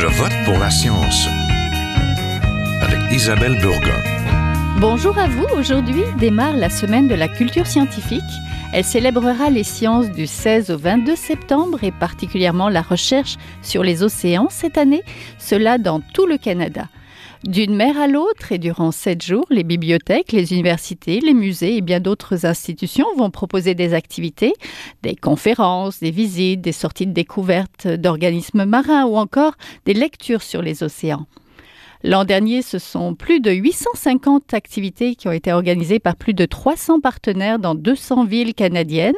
Je vote pour la science avec Isabelle Burgon. Bonjour à vous. Aujourd'hui démarre la semaine de la culture scientifique. Elle célébrera les sciences du 16 au 22 septembre et particulièrement la recherche sur les océans cette année, cela dans tout le Canada. D'une mer à l'autre et durant sept jours, les bibliothèques, les universités, les musées et bien d'autres institutions vont proposer des activités, des conférences, des visites, des sorties de découverte d'organismes marins ou encore des lectures sur les océans. L'an dernier, ce sont plus de 850 activités qui ont été organisées par plus de 300 partenaires dans 200 villes canadiennes.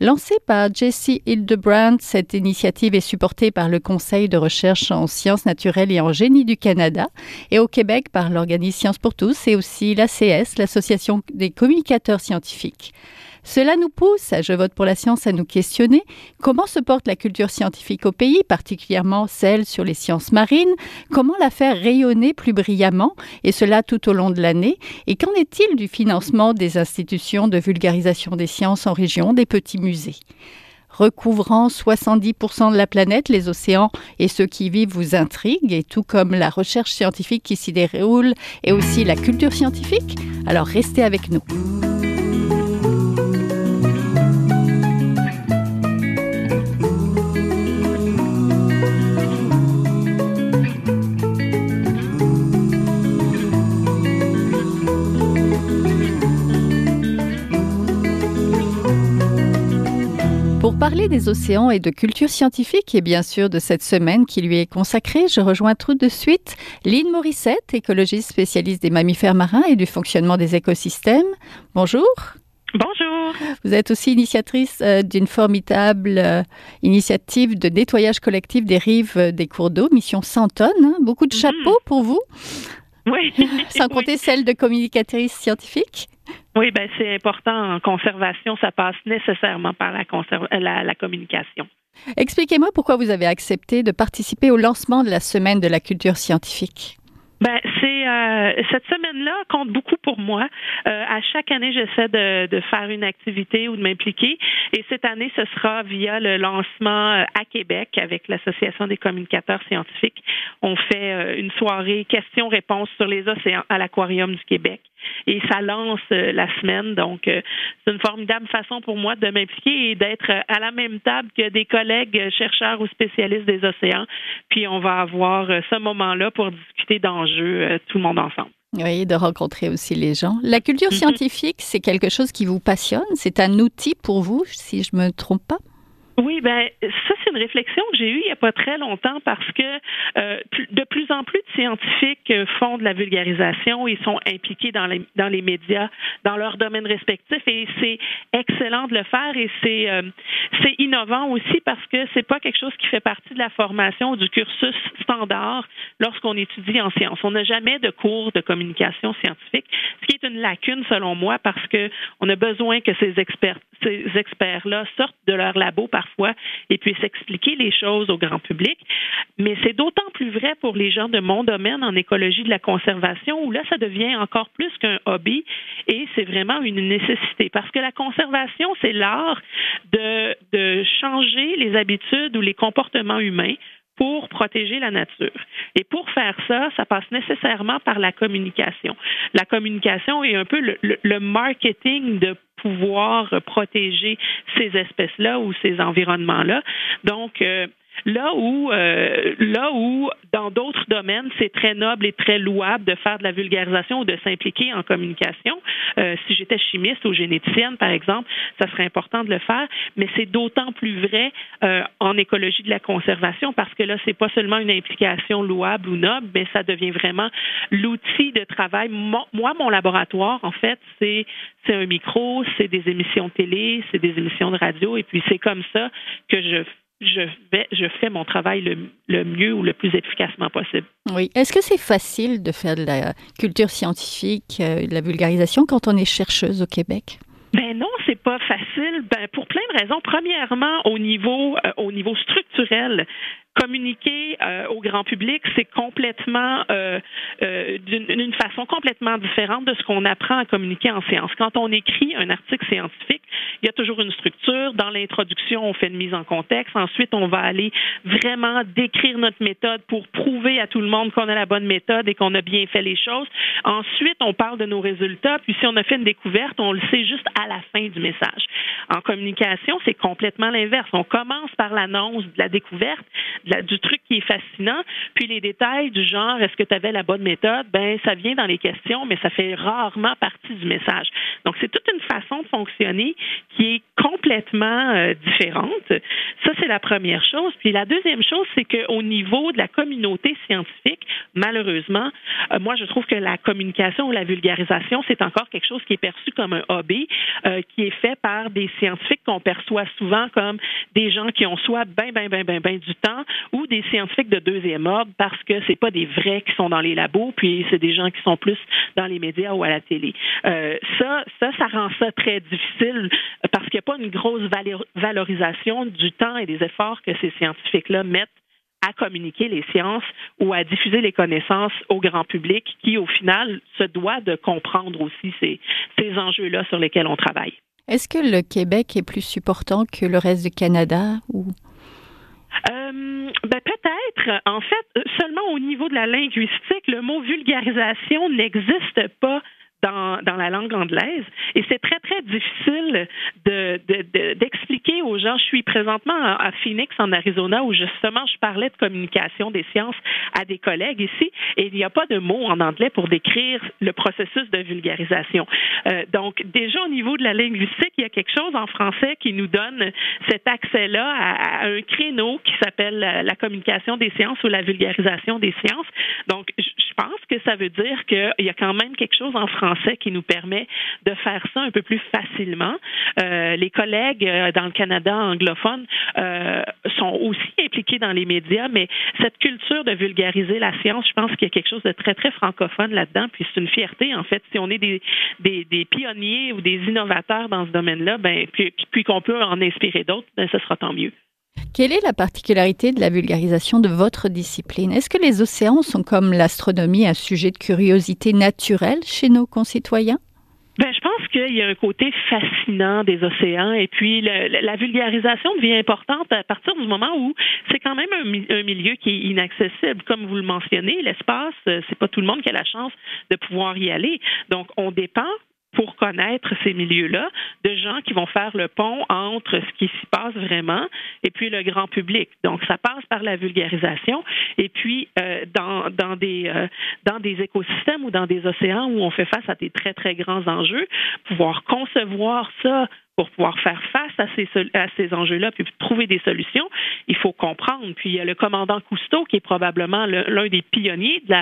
Lancée par Jesse Hildebrand, cette initiative est supportée par le Conseil de recherche en sciences naturelles et en génie du Canada et au Québec par l'organisme Sciences pour tous et aussi l'ACS, l'Association des communicateurs scientifiques. Cela nous pousse, à Je vote pour la science, à nous questionner comment se porte la culture scientifique au pays, particulièrement celle sur les sciences marines, comment la faire rayonner plus brillamment, et cela tout au long de l'année, et qu'en est-il du financement des institutions de vulgarisation des sciences en région, des petits musées? Recouvrant 70% de la planète, les océans et ceux qui y vivent vous intriguent, et tout comme la recherche scientifique qui s'y déroule et aussi la culture scientifique? Alors restez avec nous. Pour parler des océans et de culture scientifique et bien sûr de cette semaine qui lui est consacrée, je rejoins tout de suite Lynn Morissette, écologiste spécialiste des mammifères marins et du fonctionnement des écosystèmes. Bonjour. Bonjour. Vous êtes aussi initiatrice euh, d'une formidable euh, initiative de nettoyage collectif des rives euh, des cours d'eau, Mission 100 tonnes. Hein. Beaucoup de Mhm. chapeaux pour vous, Oui. sans compter celle de communicatrice scientifique. Oui, ben c'est important en conservation, ça passe nécessairement par la, euh, la, la communication. Expliquez-moi pourquoi vous avez accepté de participer au lancement de la semaine de la culture scientifique. Ben c'est euh, cette semaine-là compte beaucoup pour moi. Euh, à chaque année, j'essaie de, de faire une activité ou de m'impliquer. Et cette année, ce sera via le lancement euh, à Québec avec l'Association des communicateurs scientifiques. On fait euh, une soirée questions-réponses sur les océans à l'Aquarium du Québec. Et ça lance euh, la semaine. Donc, euh, c'est une formidable façon pour moi de m'impliquer et d'être euh, à la même table que des collègues chercheurs ou spécialistes des océans. Puis, on va avoir ce moment-là pour discuter d'enjeux, tout le monde ensemble. Oui, de rencontrer aussi les gens. La culture Mhm. scientifique, c'est quelque chose qui vous passionne? C'est un outil pour vous, si je me trompe pas? Oui, ben ça c'est une réflexion que j'ai eue il n'y a pas très longtemps parce que euh, de plus en plus de scientifiques euh, font de la vulgarisation et sont impliqués dans les dans les médias, dans leurs domaines respectifs et c'est excellent de le faire et c'est euh, c'est innovant aussi parce que c'est pas quelque chose qui fait partie de la formation ou du cursus standard lorsqu'on étudie en sciences. On n'a jamais de cours de communication scientifique, ce qui est une lacune selon moi parce que on a besoin que ces experts ces experts-là sortent de leur labo et puissent expliquer les choses au grand public. Mais c'est d'autant plus vrai pour les gens de mon domaine en écologie de la conservation où là, ça devient encore plus qu'un hobby et c'est vraiment une nécessité parce que la conservation, c'est l'art de changer les habitudes ou les comportements humains pour protéger la nature. Et pour faire ça, ça passe nécessairement par la communication. La communication est un peu le, le, le marketing de pouvoir protéger ces espèces-là ou ces environnements-là. Donc, euh, Là où, euh, là où dans d'autres domaines, c'est très noble et très louable de faire de la vulgarisation ou de s'impliquer en communication. Euh, si j'étais chimiste ou généticienne, par exemple, ça serait important de le faire, mais c'est d'autant plus vrai euh, en écologie de la conservation parce que là, c'est pas seulement une implication louable ou noble, mais ça devient vraiment l'outil de travail. Moi, mon laboratoire, en fait, c'est c'est un micro, c'est des émissions de télé, c'est des émissions de radio, et puis c'est comme ça que je je, vais, je fais mon travail le, le, mieux ou le plus efficacement possible. Oui. Est-ce que c'est facile de faire de la culture scientifique, euh, de la vulgarisation quand on est chercheuse au Québec? Ben non, c'est pas facile. Ben pour plein de raisons. Premièrement, au niveau euh, au niveau structurel, communiquer euh, au grand public, c'est complètement euh, euh, d'une façon complètement différente de ce qu'on apprend à communiquer en séance. Quand on écrit un article scientifique, il y a toujours une structure. Dans l'introduction, on fait une mise en contexte. Ensuite, on va aller vraiment décrire notre méthode pour prouver à tout le monde qu'on a la bonne méthode et qu'on a bien fait les choses. Ensuite, on parle de nos résultats. Puis, si on a fait une découverte, on le sait juste à la fin du message. En communication, c'est complètement l'inverse. On commence par l'annonce de la découverte, du truc qui est fascinant, puis les détails du genre est-ce que tu avais la bonne méthode, ben ça vient dans les questions, mais ça fait rarement partie du message. Donc c'est toute une façon de fonctionner qui est complètement euh, différente. Ça c'est la première chose. Puis la deuxième chose, c'est qu'au niveau de la communauté scientifique, malheureusement, euh, moi je trouve que la communication ou la vulgarisation, c'est encore quelque chose qui est perçu comme un hobby, euh, qui est fait par des scientifiques qu'on perçoit souvent comme des gens qui ont soit ben ben ben ben ben du temps ou des scientifiques de deuxième ordre parce que c'est pas des vrais qui sont dans les labos, puis c'est des gens qui sont plus dans les médias ou à la télé. Euh, ça, ça, ça rend ça très difficile parce qu'il n'y a pas une grosse valorisation du temps et des efforts que ces scientifiques-là mettent à communiquer les sciences ou à diffuser les connaissances au grand public qui, au final, se doit de comprendre aussi ces, ces enjeux-là sur lesquels on travaille. Est-ce que le Québec est plus supportant que le reste du Canada ou euh, ben peut-être. En fait, seulement au niveau de la linguistique, le mot vulgarisation n'existe pas dans, dans, la langue anglaise. Et c'est très, très difficile d'expliquer de, aux gens. Je suis présentement à, Phoenix, en Arizona, où justement je parlais de communication des sciences à des collègues ici, et il n'y a pas de mot en anglais pour décrire le processus de vulgarisation. Euh, donc, déjà au niveau de la linguistique, il y a quelque chose en français qui nous donne cet accès-là à, un créneau qui s'appelle la, communication des sciences ou la vulgarisation des sciences. Donc, je pense que ça veut dire qu'il y a quand même quelque chose en français qui nous permet de faire ça un peu plus facilement. Euh, les collègues euh, dans le Canada anglophone euh, sont aussi impliqués dans les médias, mais cette culture de vulgariser la science, je pense qu'il y a quelque chose de très, très francophone là-dedans. Puis c'est une fierté, en fait, si on est des, des, pionniers ou des innovateurs dans ce domaine-là, ben, puis, puis qu'on peut en inspirer d'autres, ben, ce sera tant mieux. Quelle est la particularité de la vulgarisation de votre discipline? Est-ce que les océans sont comme l'astronomie un sujet de curiosité naturelle chez nos concitoyens? Ben, je pense qu'il y a un côté fascinant des océans et puis la vulgarisation devient importante à partir du moment où c'est quand même un, milieu qui est inaccessible. Comme vous le mentionnez, l'espace, c'est pas tout le monde qui a la chance de pouvoir y aller. Donc, on dépend pour connaître ces milieux-là, de gens qui vont faire le pont entre ce qui s'y passe vraiment et puis le grand public. Donc, ça passe par la vulgarisation et puis euh, dans, dans, des, euh, dans des écosystèmes ou dans des océans où on fait face à des très, très grands enjeux, pouvoir concevoir ça pour pouvoir faire face à ces, à ces enjeux-là puis trouver des solutions, il faut comprendre. Puis il y a le commandant Cousteau qui est probablement l'un des pionniers de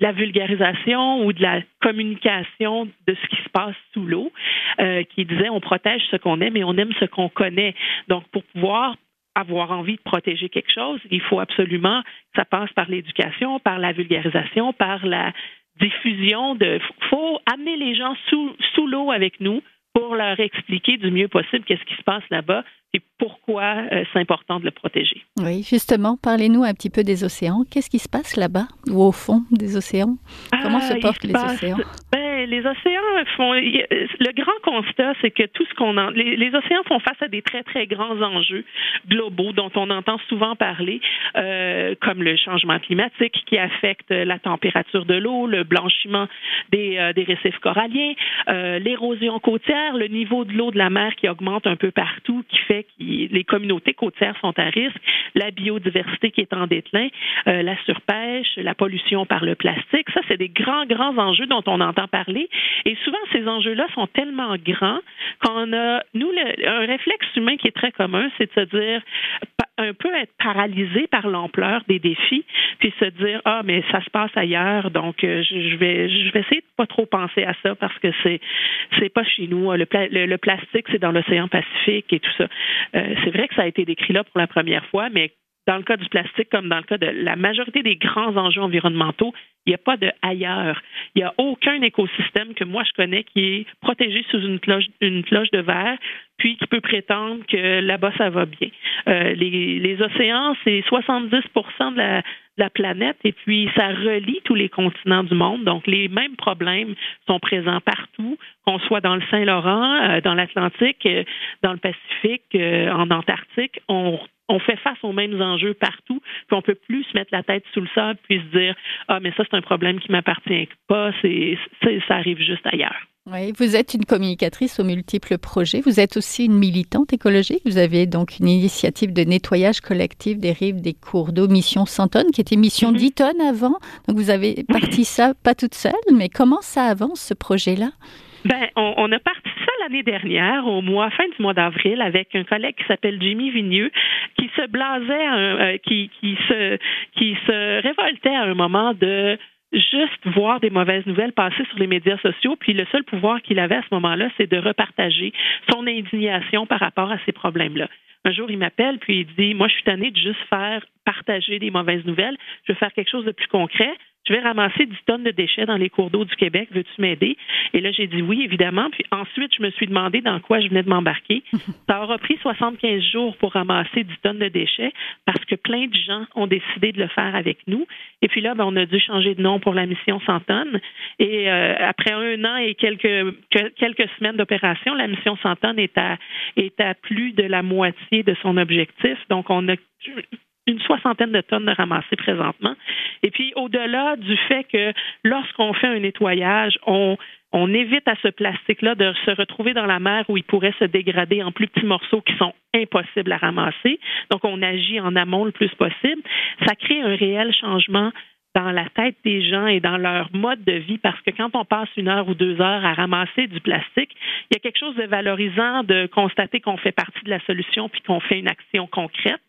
la, vulgarisation ou de la communication de ce qui se passe sous l'eau, euh, qui disait on protège ce qu'on aime et on aime ce qu'on connaît. Donc pour pouvoir avoir envie de protéger quelque chose, il faut absolument que ça passe par l'éducation, par la vulgarisation, par la diffusion de. faut amener les gens sous, sous l'eau avec nous pour leur expliquer du mieux possible qu'est-ce qui se passe là-bas et pourquoi euh, c'est important de le protéger. Oui, justement, parlez-nous un petit peu des océans. Qu'est-ce qui se passe là-bas ou au fond des océans? Comment se ah, portent les océans? Ben, Les océans font. Le grand constat, c'est que tout ce qu'on les, océans font face à des très très grands enjeux globaux dont on entend souvent parler, euh, comme le changement climatique qui affecte la température de l'eau, le blanchiment des, euh, des récifs coralliens, l'érosion côtière, le niveau de l'eau de la mer qui augmente un peu partout, qui fait les communautés côtières sont à risque, la biodiversité qui est en déclin, euh, la surpêche, la pollution par le plastique. Ça, c'est des grands, grands enjeux dont on entend parler. Et souvent, ces enjeux-là sont tellement grands qu'on a, nous, un réflexe humain qui est très commun, c'est de se dire un peu être paralysé par l'ampleur des défis, puis se dire ah mais ça se passe ailleurs, donc euh, je vais je vais essayer de pas trop penser à ça parce que c'est c'est pas chez nous. Le, le plastique c'est dans l'océan Pacifique et tout ça. Euh, c'est vrai que ça a été décrit là pour la première fois, mais dans le cas du plastique, comme dans le cas de la majorité des grands enjeux environnementaux, il n'y a pas de ailleurs. Il n'y a aucun écosystème que moi je connais qui est protégé sous une cloche, une cloche de verre, puis qui peut prétendre que là-bas ça va bien. Euh, les, les, océans, c'est 70% de la, la planète et puis ça relie tous les continents du monde. Donc les mêmes problèmes sont présents partout, qu'on soit dans le Saint-Laurent, euh, dans l'Atlantique, euh, dans le Pacifique, en Antarctique. On on fait face aux mêmes enjeux partout, puis on peut plus se mettre la tête sous le sable puis se dire ah mais ça c'est un problème qui m'appartient pas, c'est ça arrive juste ailleurs. Oui, vous êtes une communicatrice aux multiples projets. Vous êtes aussi une militante écologique. Vous avez donc une initiative de nettoyage collectif des rives des cours d'eau, mission 100 tonnes, qui était mission 10 mhm. tonnes avant. Donc vous avez parti ça pas toute seule, mais comment ça avance ce projet-là? Ben, on, a parti ça l'année dernière, au mois fin du mois d'avril, avec un collègue qui s'appelle Jimmy Vigneux, qui se blasait, euh, qui, qui se qui se révoltait à un moment de juste voir des mauvaises nouvelles passer sur les médias sociaux, puis le seul pouvoir qu'il avait à ce moment-là, c'est de repartager son indignation par rapport à ces problèmes-là. Un jour, il m'appelle, puis il dit, moi, je suis tanné de juste faire partager des mauvaises nouvelles, je veux faire quelque chose de plus concret je vais ramasser 10 tonnes de déchets dans les cours d'eau du Québec, veux-tu m'aider? Et là, j'ai dit oui, évidemment. Puis ensuite, je me suis demandé dans quoi je venais de m'embarquer. Ça aura pris 75 jours pour ramasser 10 tonnes de déchets parce que plein de gens ont décidé de le faire avec nous. Et puis là, ben, on a dû changer de nom pour la mission 100 tonnes. Et euh, après un an et quelques, quelques semaines d'opération, la mission 100 tonnes est à, est à plus de la moitié de son objectif. Donc, on a une soixantaine de tonnes de ramassées présentement. Et puis, au-delà du fait que lorsqu'on fait un nettoyage, on, on évite à ce plastique-là de se retrouver dans la mer où il pourrait se dégrader en plus petits morceaux qui sont impossibles à ramasser. Donc, on agit en amont le plus possible. Ça crée un réel changement dans la tête des gens et dans leur mode de vie parce que quand on passe une heure ou deux heures à ramasser du plastique, il y a quelque chose de valorisant de constater qu'on fait partie de la solution puis qu'on fait une action concrète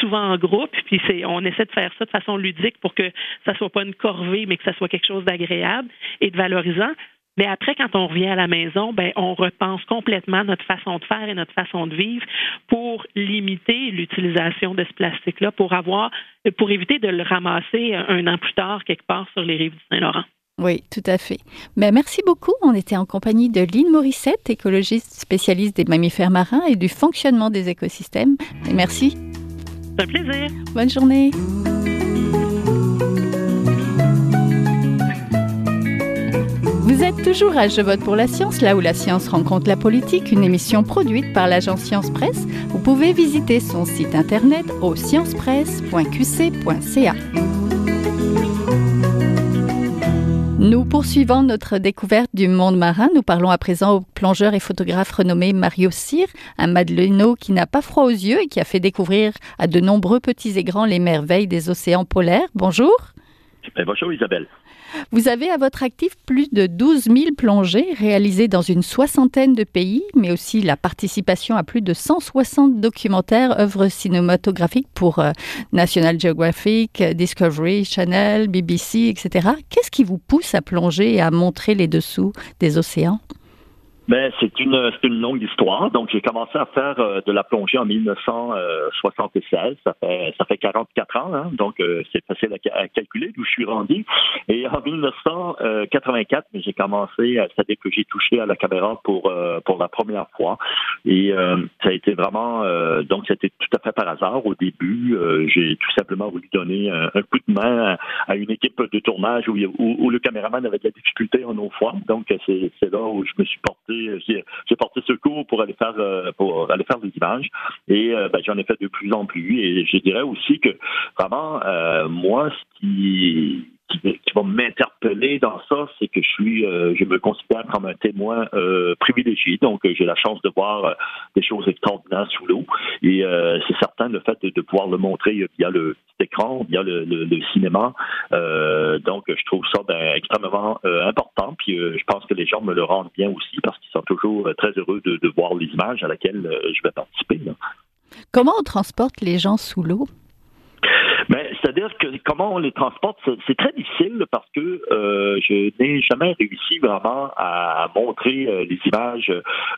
souvent en groupe, puis c'est, on essaie de faire ça de façon ludique pour que ça soit pas une corvée, mais que ça soit quelque chose d'agréable et de valorisant. Mais après, quand on revient à la maison, ben, on repense complètement notre façon de faire et notre façon de vivre pour limiter l'utilisation de ce plastique-là, pour avoir, pour éviter de le ramasser un an plus tard quelque part sur les rives du Saint-Laurent. Oui, tout à fait. Mais merci beaucoup. On était en compagnie de Lynn Morissette, écologiste spécialiste des mammifères marins et du fonctionnement des écosystèmes. Merci. C'est plaisir. Bonne journée. Vous êtes toujours à Je vote pour la science, là où la science rencontre la politique, une émission produite par l'agence Science Presse. Vous pouvez visiter son site internet au sciencepresse.qc.ca. Nous poursuivons notre découverte du monde marin. Nous parlons à présent au plongeur et photographe renommé Mario Cyr, un Madeleno qui n'a pas froid aux yeux et qui a fait découvrir à de nombreux petits et grands les merveilles des océans polaires. Bonjour. Eh, bonjour Isabelle. Vous avez à votre actif plus de 12 000 plongées réalisées dans une soixantaine de pays, mais aussi la participation à plus de 160 documentaires, œuvres cinématographiques pour euh, National Geographic, Discovery Channel, BBC, etc. Qu'est-ce qui vous pousse à plonger et à montrer les dessous des océans? Ben, c'est une, une longue histoire. Donc, j'ai commencé à faire euh, de la plongée en 1976. Ça fait, ça fait 44 ans. Hein. Donc, euh, c'est facile à, calculer d'où je suis rendu. Et en 1984, j'ai commencé, c'est-à-dire que j'ai touché à la caméra pour, euh, pour la première fois. Et ça a été vraiment, donc, c'était tout à fait par hasard. Au début, j'ai tout simplement voulu donner un, coup de main à, une équipe de tournage où, où, le caméraman avait de la difficulté en eau froide. Donc, c'est là où je me suis porté j'ai porté secours pour aller faire euh, pour aller faire des images. Et euh, ben, j'en ai fait de plus en plus. Et je dirais aussi que vraiment euh, moi ce qui qui, va m'interpeller dans ça, c'est que je suis, euh, je me considère comme un témoin euh, privilégié. Donc, euh, j'ai la chance de voir des choses extraordinaires sous l'eau. Et c'est certain le fait de, pouvoir le montrer via le petit écran, via le, cinéma. donc, je trouve ça ben, extrêmement important. Puis, je pense que les gens me le rendent bien aussi parce qu'ils sont toujours très heureux de, voir les images à laquelle je vais participer. Comment on transporte les gens sous l'eau? Mais c'est-à-dire que comment on les transporte, c'est très difficile parce que euh, je n'ai jamais réussi vraiment à montrer euh, les images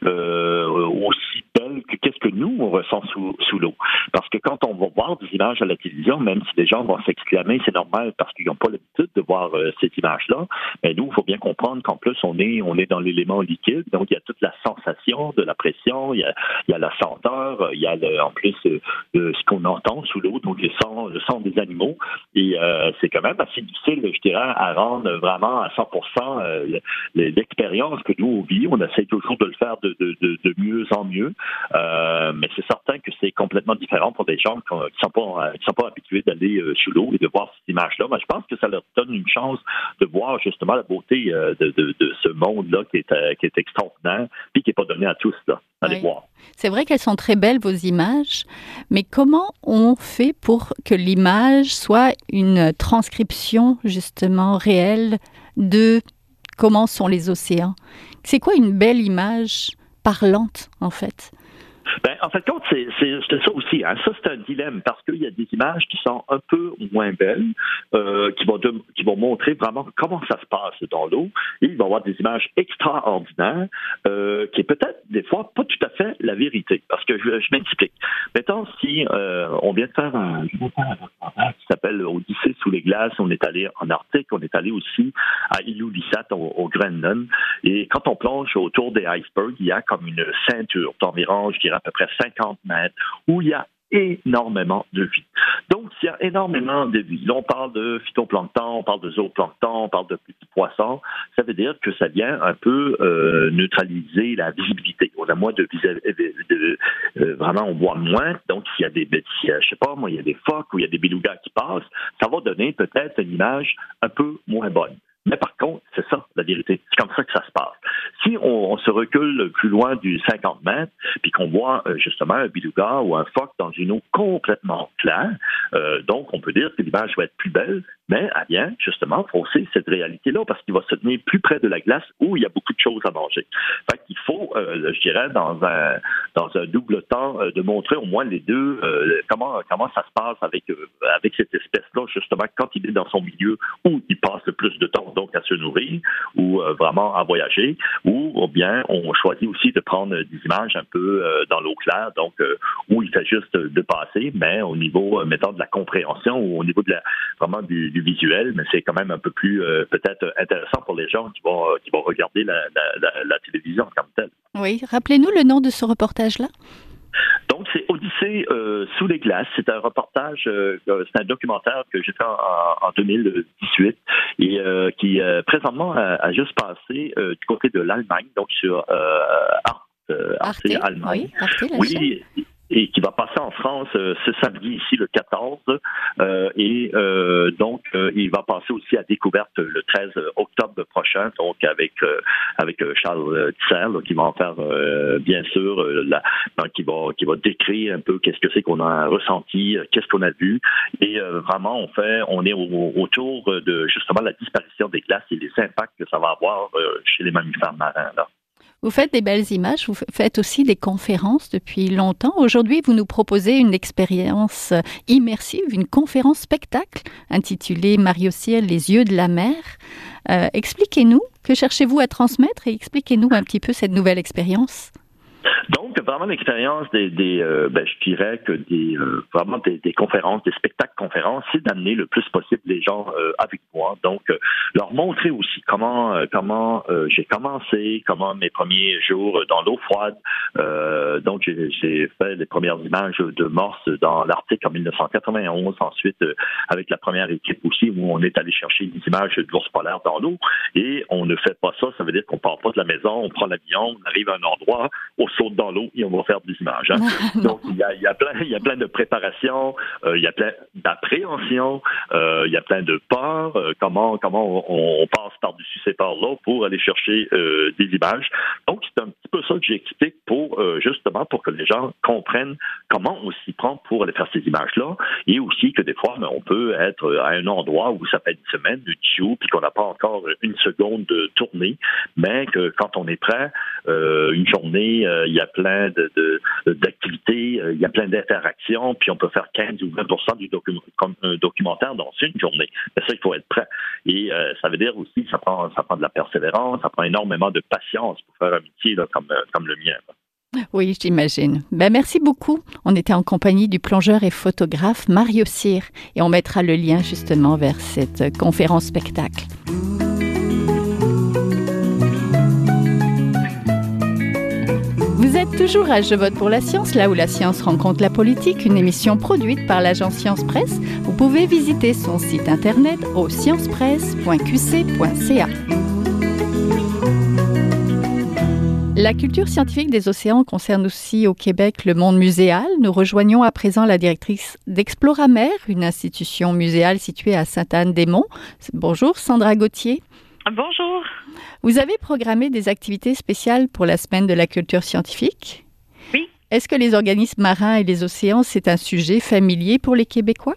euh, aussi que qu'est-ce que nous, on ressent sous, sous l'eau? Parce que quand on va voir des images à la télévision, même si les gens vont s'exclamer, c'est normal parce qu'ils n'ont pas l'habitude de voir euh, ces images-là, mais nous, il faut bien comprendre qu'en plus, on est, on est dans l'élément liquide, donc il y a toute la sensation de la pression, il y a, il y a la senteur, il y a en plus euh, ce qu'on entend sous l'eau, donc le son, le son des animaux, et euh, c'est quand même assez difficile, je dirais, à rendre vraiment à 100% l'expérience que nous, on vit. On essaie toujours de le faire de, de, de, de mieux en mieux. Euh, mais c'est certain que c'est complètement différent pour des gens qui ne sont, pas, sont pas habitués d'aller euh, sous l'eau et de voir cette image-là. Mais je pense que ça leur donne une chance de voir justement la beauté euh, de, ce monde-là qui est, qui est extraordinaire puis qui n'est pas donné à tous. Là. Allez voir. C'est vrai qu'elles sont très belles, vos images, mais comment on fait pour que l'image soit une transcription justement réelle de comment sont les océans? C'est quoi une belle image? Parlante en fait ben, en fait, c'est ça aussi. Hein. Ça, c'est un dilemme parce qu'il y a des images qui sont un peu moins belles, euh, qui, vont qui vont montrer vraiment comment ça se passe dans l'eau. Et il va y avoir des images extraordinaires euh, qui est peut-être des fois pas tout à fait la vérité. Parce que je, je m'explique. Mettons, si euh, on vient de faire un, qui s'appelle Odyssée sous les glaces, on est allé en Arctique, on est allé aussi à Ilulissat au, au Groenland. Et quand on plonge autour des icebergs, il y a comme une ceinture d'environ, je dirais, à peu près 50 mètres, où il y a énormément de vie. Donc, s'il y a énormément de vie, là, on parle de phytoplancton, on parle de zooplancton, on parle de petits poissons, ça veut dire que ça vient un peu euh, neutraliser la visibilité. On a moins de, de euh, vraiment, on voit moins. Donc, s'il y a des, je sais pas, moi, il y a des phoques ou il y a des belugas qui passent, ça va donner peut-être une image un peu moins bonne. Mais par contre, c'est ça, la vérité. C'est comme ça que ça se passe. Si on, se recule plus loin du 50 mètres, puis qu'on voit euh, justement un bilouga ou un phoque dans une eau complètement claire, euh, donc on peut dire que l'image va être plus belle, mais elle vient justement fausser cette réalité-là parce qu'il va se tenir plus près de la glace où il y a beaucoup de choses à manger. Fait qu'il faut, euh, je dirais, dans un, dans un double temps, de montrer au moins les deux comment, comment ça se passe avec, avec cette espèce-là, justement, quand il est dans son milieu où il passe le plus de temps donc à se nourrir ou euh, vraiment à voyager, ou, bien on choisit aussi de prendre des images un peu euh, dans l'eau claire, donc euh, où il fait juste de passer, mais au niveau, mettons, de la compréhension ou au niveau de la, vraiment du, visuel, mais c'est quand même un peu plus peut-être intéressant pour les gens qui vont, qui vont regarder la, la télévision comme telle. Oui, rappelez-nous le nom de ce reportage-là. Donc, c'est Odyssée euh, sous les glaces. C'est un reportage, euh, euh, c'est un documentaire que j'ai fait en, 2018 et qui présentement a, juste passé du côté de l'Allemagne, donc sur Arte, Arte, Allemagne. Oui, oui et qui va passer en France euh, ce samedi ici le 14 euh, et euh, donc il va passer aussi à découverte le 13 octobre prochain donc avec avec Charles Tisser qui va en faire bien sûr la, qui va qui va décrire un peu qu'est-ce que c'est qu'on a ressenti qu'est-ce qu'on a vu et vraiment on fait on est autour de justement la disparition des glaces et les impacts que ça va avoir chez les mammifères marins là. Vous faites des belles images, vous faites aussi des conférences depuis longtemps. Aujourd'hui, vous nous proposez une expérience immersive, une conférence spectacle intitulée Mario Ciel, les yeux de la mer. Euh, expliquez-nous, que cherchez-vous à transmettre et expliquez-nous un petit peu cette nouvelle expérience? Donc, vraiment l'expérience des, des euh, ben, je dirais que des euh, vraiment des, des, conférences, des spectacles conférences, c'est d'amener le plus possible les gens euh, avec moi. Donc, leur montrer aussi comment comment j'ai commencé, comment mes premiers jours dans l'eau froide. donc, j'ai fait les premières images de morse dans l'Arctique en 1991. Ensuite, avec la première équipe aussi, où on est allé chercher des images d'ours polaires dans l'eau. Et on ne fait pas ça. Ça veut dire qu'on part pas de la maison, on prend l'avion, on arrive à un endroit, on saute dans l'eau et on va faire des images. Hein. Donc, il y, a, y a plein, il y a plein de préparation, euh, il y a plein d'appréhension, euh, il y a plein de peurs, euh, comment, comment on, on passe par-dessus ces peurs-là pour aller chercher euh, des images. Donc, c'est un petit peu ça que j'explique pour, euh, justement, pour que les gens comprennent comment on s'y prend pour aller faire ces images-là et aussi que des fois, ben, on peut être à un endroit où ça fait une semaine, du tiu, puis qu'on n'a pas encore une seconde de tournée, mais que quand on est prêt, une journée, il y a plein d'activités, de, il y a plein d'interactions, puis on peut faire 15 ou 20% du documentaire dans une journée. Mais ça, il faut être prêt. Et ça veut dire aussi, ça prend, ça prend de la persévérance, ça prend énormément de patience pour faire un métier comme, comme le mien. Oui, j'imagine. Ben, merci beaucoup. On était en compagnie du plongeur et photographe Mario Cyr et on mettra le lien justement vers cette conférence spectacle. Toujours à Je vote pour la science, là où la science rencontre la politique, une émission produite par l'agence Science Presse. Vous pouvez visiter son site internet au sciencepresse.qc.ca. La culture scientifique des océans concerne aussi au Québec le monde muséal. Nous rejoignons à présent la directrice d'Exploramer, une institution muséale située à Sainte-Anne-des-Monts. Bonjour Sandra Gauthier. Bonjour. Vous avez programmé des activités spéciales pour la semaine de la culture scientifique? Oui. Est-ce que les organismes marins et les océans, c'est un sujet familier pour les Québécois?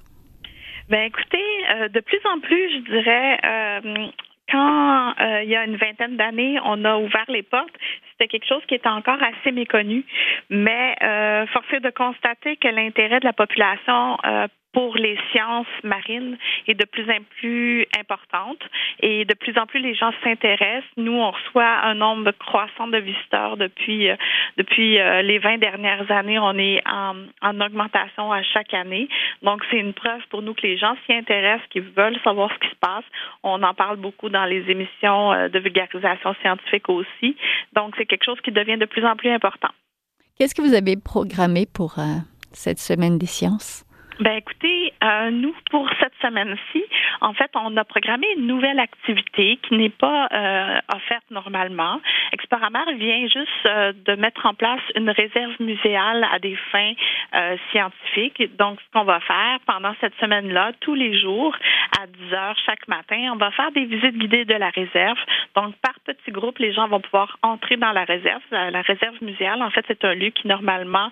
Ben écoutez, euh, de plus en plus, je dirais, euh, quand euh, il y a une vingtaine d'années, on a ouvert les portes, c'était quelque chose qui était encore assez méconnu, mais euh, force est de constater que l'intérêt de la population euh, pour les sciences marines est de plus en plus importante et de plus en plus les gens s'intéressent. Nous, on reçoit un nombre croissant de visiteurs depuis euh, depuis euh, les 20 dernières années. On est en, en augmentation à chaque année. Donc, c'est une preuve pour nous que les gens s'y intéressent, qu'ils veulent savoir ce qui se passe. On en parle beaucoup dans les émissions euh, de vulgarisation scientifique aussi. Donc, c'est quelque chose qui devient de plus en plus important. Qu'est-ce que vous avez programmé pour euh, cette semaine des sciences? Ben écoutez, euh, nous pour cette semaine-ci, en fait, on a programmé une nouvelle activité qui n'est pas euh, offerte normalement. Exploramar vient juste euh, de mettre en place une réserve muséale à des fins euh, scientifiques. Donc, ce qu'on va faire pendant cette semaine-là, tous les jours à 10 heures chaque matin, on va faire des visites guidées de la réserve. Donc, par petits groupes, les gens vont pouvoir entrer dans la réserve. La, réserve muséale, en fait, c'est un lieu qui normalement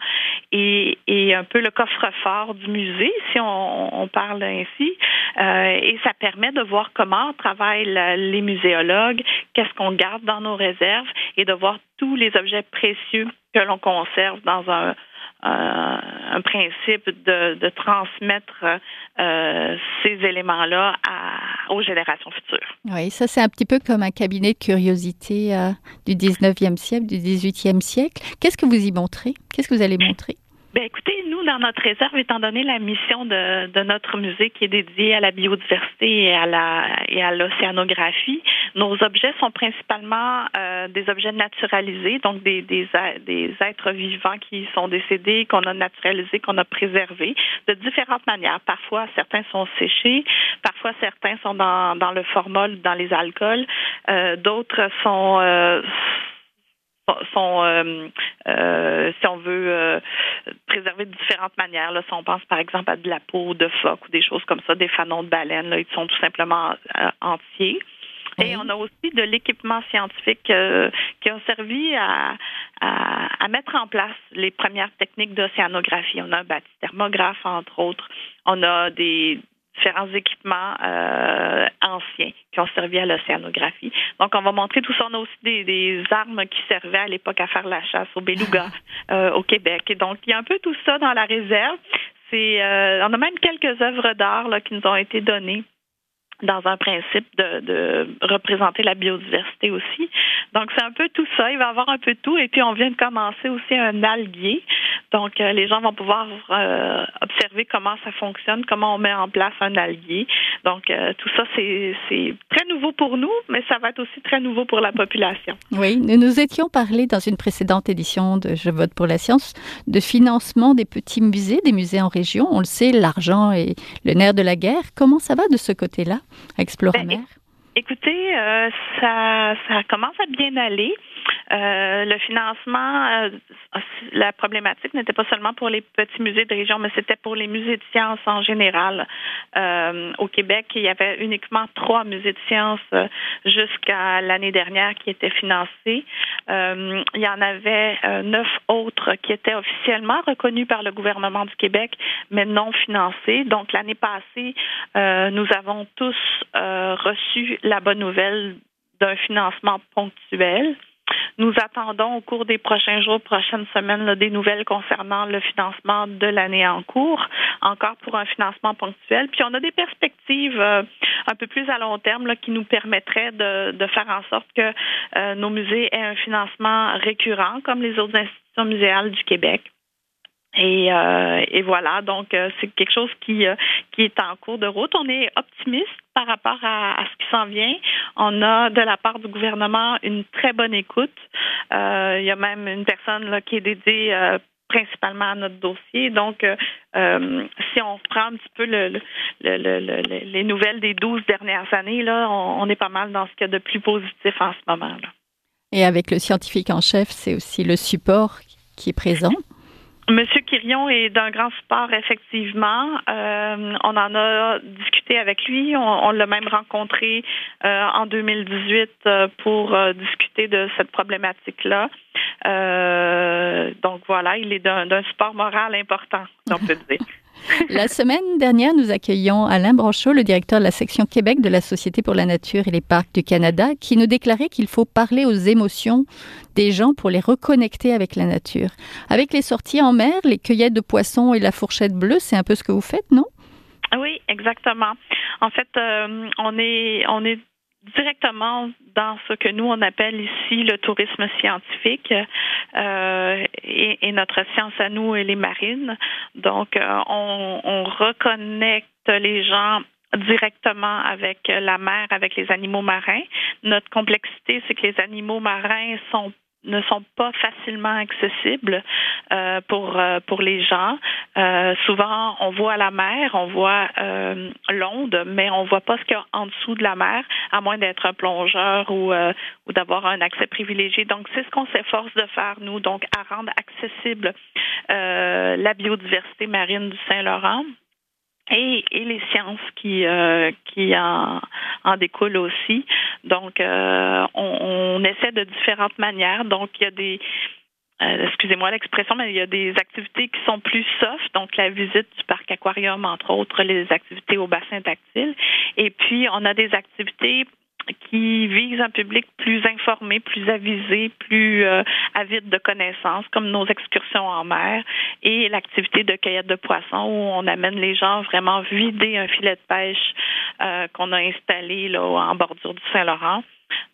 est, est un peu le coffre-fort du musée si on, parle ainsi. Euh, et ça permet de voir comment travaillent les muséologues, qu'est-ce qu'on garde dans nos réserves et de voir tous les objets précieux que l'on conserve dans un, principe de, de transmettre euh, ces éléments-là aux générations futures. Oui, ça c'est un petit peu comme un cabinet de curiosité euh, du 19e siècle, du 18e siècle. Qu'est-ce que vous y montrez? Qu'est-ce que vous allez montrer? Bien, écoutez, nous, dans notre réserve, étant donné la mission de, de notre musée qui est dédiée à la biodiversité et à et à l'océanographie, nos objets sont principalement euh, des objets naturalisés, donc des, des, des êtres vivants qui sont décédés, qu'on a naturalisés, qu'on a préservés de différentes manières. Parfois, certains sont séchés, parfois certains sont dans, dans le formol, dans les alcools, euh, d'autres sont euh, sont, euh, euh, si on veut, euh, préserver de différentes manières. Là, si on pense par exemple à de la peau de phoque ou des choses comme ça, des fanons de baleine, là, ils sont tout simplement euh, entiers. Et on a aussi de l'équipement scientifique euh, qui a servi à, à, à, mettre en place les premières techniques d'océanographie. On a un bâti-thermographe, entre autres. On a des, différents équipements euh, anciens qui ont servi à l'océanographie. Donc, on va montrer tout ça. On a aussi des, des armes qui servaient à l'époque à faire la chasse au beluga euh, au Québec. Et donc, il y a un peu tout ça dans la réserve. C'est, euh, on a même quelques œuvres d'art là, qui nous ont été données dans un principe de, représenter la biodiversité aussi. Donc, c'est un peu tout ça. Il va y avoir un peu tout. Et puis, on vient de commencer aussi un alguier. Donc, euh, les gens vont pouvoir euh, observer comment ça fonctionne, comment on met en place un alguier. Donc, euh, tout ça, c'est très nouveau pour nous, mais ça va être aussi très nouveau pour la population. Oui, nous nous étions parlé dans une précédente édition de Je vote pour la science de financement des petits musées, des musées en région. On le sait, l'argent est le nerf de la guerre. Comment ça va de ce côté-là? Exploramer? Ben, écoutez, euh, ça, ça commence à bien aller. Euh, le financement, euh, la problématique n'était pas seulement pour les petits musées de région, mais c'était pour les musées de sciences en général. Euh, au Québec, il y avait uniquement trois musées de sciences euh, jusqu'à l'année dernière qui étaient financés. Euh, il y en avait neuf autres qui étaient officiellement reconnus par le gouvernement du Québec, mais non financés. Donc l'année passée, nous avons tous reçu la bonne nouvelle d'un financement ponctuel. Nous attendons au cours des prochains jours, prochaines semaines, des nouvelles concernant le financement de l'année en cours, encore pour un financement ponctuel. Puis on a des perspectives euh, un peu plus à long terme qui nous permettraient de, faire en sorte que euh, nos musées aient un financement récurrent, comme les autres institutions institutions muséales du Québec. Et, euh, et, voilà, donc euh, c'est quelque chose qui, euh, qui est en cours de route. On est optimiste par rapport à, à ce qui s'en vient. On a de la part du gouvernement une très bonne écoute. il y a même une personne là, qui est dédiée principalement à notre dossier. Donc, si on reprend un petit peu le, le, le, les nouvelles des 12 dernières années, là, on, on est pas mal dans ce qu'il y a de plus positif en ce moment. Là. Et avec le scientifique en chef, c'est aussi le support qui est présent. Monsieur Quirion est d'un grand support, effectivement. Euh, on en a discuté avec lui. On, l'a même rencontré euh, en 2018 euh, pour discuter de cette problématique-là. donc voilà, il est d'un support moral important, on peut dire. La semaine dernière, nous accueillons Alain Branchot, le directeur de la section Québec de la Société pour la Nature et les Parcs du Canada, qui nous déclarait qu'il faut parler aux émotions des gens pour les reconnecter avec la nature. Avec les sorties en mer, les cueillettes de poissons et la fourchette bleue, c'est un peu ce que vous faites, non? Oui, exactement. En fait, euh, on est on est directement dans ce que nous on appelle ici le tourisme scientifique euh, et, notre science à nous elle est marine. Donc euh, on, on reconnecte les gens directement avec la mer, avec les animaux marins. Notre complexité, c'est que les animaux marins sont ne sont pas facilement accessibles euh, pour euh, pour les gens. Euh, souvent, on voit la mer, on voit euh, l'onde, mais on voit pas ce qu'il y a en dessous de la mer, à moins d'être un plongeur ou euh, ou d'avoir un accès privilégié. Donc, c'est ce qu'on s'efforce de faire nous, donc à rendre accessible la biodiversité marine du Saint-Laurent et, et, les sciences qui euh, qui en, en découlent aussi. Donc, euh, on, on, essaie de différentes manières. Donc, il y a des euh, excusez-moi l'expression, mais il y a des activités qui sont plus soft, donc la visite du parc aquarium, entre autres, les activités au bassin tactile. Et puis, on a des activités qui vise un public plus informé, plus avisé, plus euh, avide de connaissances, comme nos excursions en mer et l'activité de cueillette de poissons où on amène les gens vraiment vider un filet de pêche euh, qu'on a installé là en bordure du Saint-Laurent.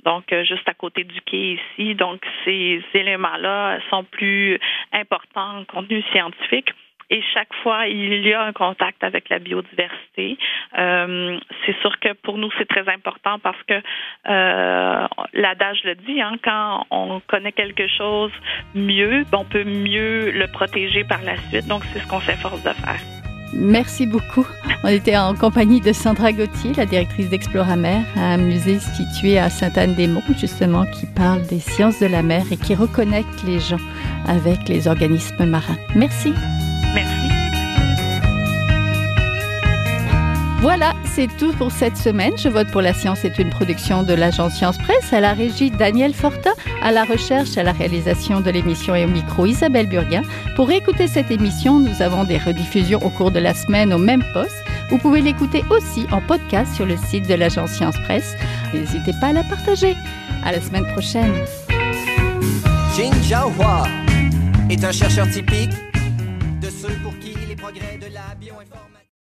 Donc, euh, juste à côté du quai ici. Donc, ces éléments-là sont plus importants en contenu scientifique et chaque fois, il y a un contact avec la biodiversité. Euh, c'est sûr que pour nous, c'est très important parce que euh, l'adage le dit, hein, quand on connaît quelque chose mieux, on peut mieux le protéger par la suite. Donc, c'est ce qu'on s'efforce de faire. Merci beaucoup. On était en compagnie de Sandra Gauthier, la directrice d'Exploramer, un musée situé à Sainte-Anne-des-Monts, justement, qui parle des sciences de la mer et qui reconnecte les gens avec les organismes marins. Merci. Merci. Voilà, c'est tout pour cette semaine. Je vote pour la science est une production de l'agence Science Presse, à la régie Daniel Fortin, à la recherche, à la réalisation de l'émission et au micro Isabelle Burguin. Pour écouter cette émission, nous avons des rediffusions au cours de la semaine au même poste. Vous pouvez l'écouter aussi en podcast sur le site de l'agence Science Presse. N'hésitez pas à la partager. À la semaine prochaine. Jin Hua est un chercheur typique de la bio